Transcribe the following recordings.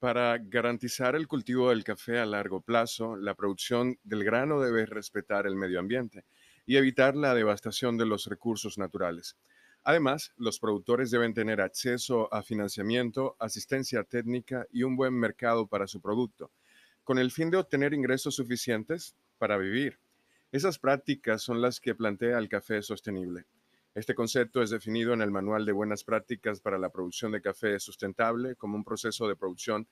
Para garantizar el cultivo del café a largo plazo, la producción del grano debe respetar el medio ambiente y evitar la devastación de los recursos naturales. Además, los productores deben tener acceso a financiamiento, asistencia técnica y un buen mercado para su producto, con el fin de obtener ingresos suficientes para vivir. Esas prácticas son las que plantea el café sostenible. Este concepto es definido en el Manual de Buenas Prácticas para la Producción de Café Sustentable como un proceso de producción,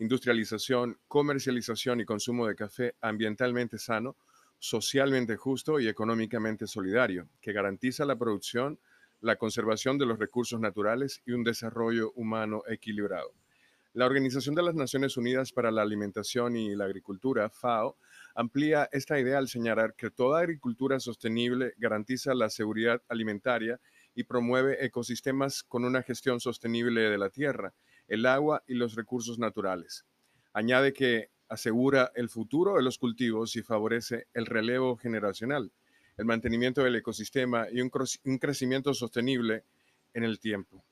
industrialización, comercialización y consumo de café ambientalmente sano, socialmente justo y económicamente solidario, que garantiza la producción, la conservación de los recursos naturales y un desarrollo humano equilibrado. La Organización de las Naciones Unidas para la Alimentación y la Agricultura, FAO, amplía esta idea al señalar que toda agricultura sostenible garantiza la seguridad alimentaria y promueve ecosistemas con una gestión sostenible de la tierra, el agua y los recursos naturales. Añade que asegura el futuro de los cultivos y favorece el relevo generacional, el mantenimiento del ecosistema y un, crecimiento sostenible en el tiempo.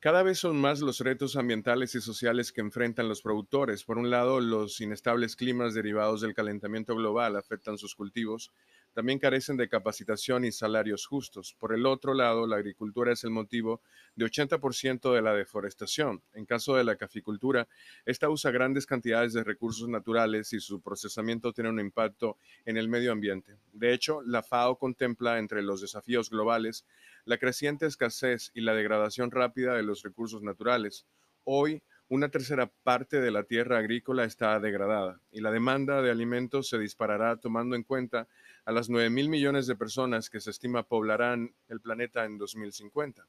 Cada vez son más los retos ambientales y sociales que enfrentan los productores. Por un lado, los inestables climas derivados del calentamiento global afectan sus cultivos. También carecen de capacitación y salarios justos. Por el otro lado, la agricultura es el motivo de 80% de la deforestación. En caso de la caficultura, esta usa grandes cantidades de recursos naturales y su procesamiento tiene un impacto en el medio ambiente. De hecho, la FAO contempla entre los desafíos globales la creciente escasez y la degradación rápida de los recursos naturales. Hoy, una tercera parte de la tierra agrícola está degradada y la demanda de alimentos se disparará tomando en cuenta a las 9 mil millones de personas que se estima poblarán el planeta en 2050.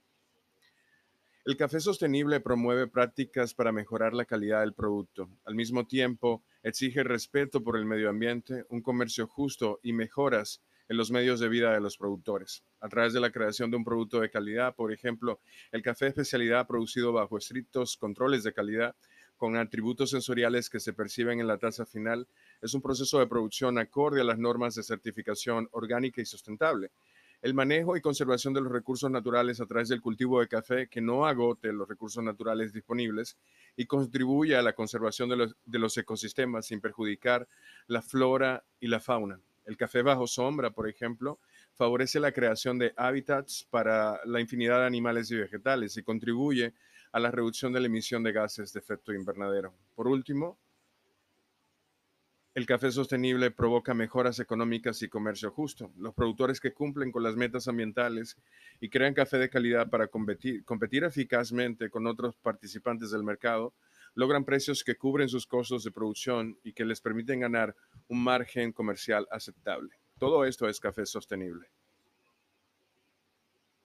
El café sostenible promueve prácticas para mejorar la calidad del producto. Al mismo tiempo, exige respeto por el medio ambiente, un comercio justo y mejoras en los medios de vida de los productores, a través de la creación de un producto de calidad, por ejemplo, el café especialidad producido bajo estrictos controles de calidad, con atributos sensoriales que se perciben en la taza final, es un proceso de producción acorde a las normas de certificación orgánica y sustentable. El manejo y conservación de los recursos naturales a través del cultivo de café que no agote los recursos naturales disponibles y contribuye a la conservación de los ecosistemas sin perjudicar la flora y la fauna. El café bajo sombra, por ejemplo, favorece la creación de hábitats para la infinidad de animales y vegetales y contribuye a la reducción de la emisión de gases de efecto invernadero. Por último, el café sostenible provoca mejoras económicas y comercio justo. Los productores que cumplen con las metas ambientales y crean café de calidad para competir, eficazmente con otros participantes del mercado logran precios que cubren sus costos de producción y que les permiten ganar un margen comercial aceptable. Todo esto es café sostenible.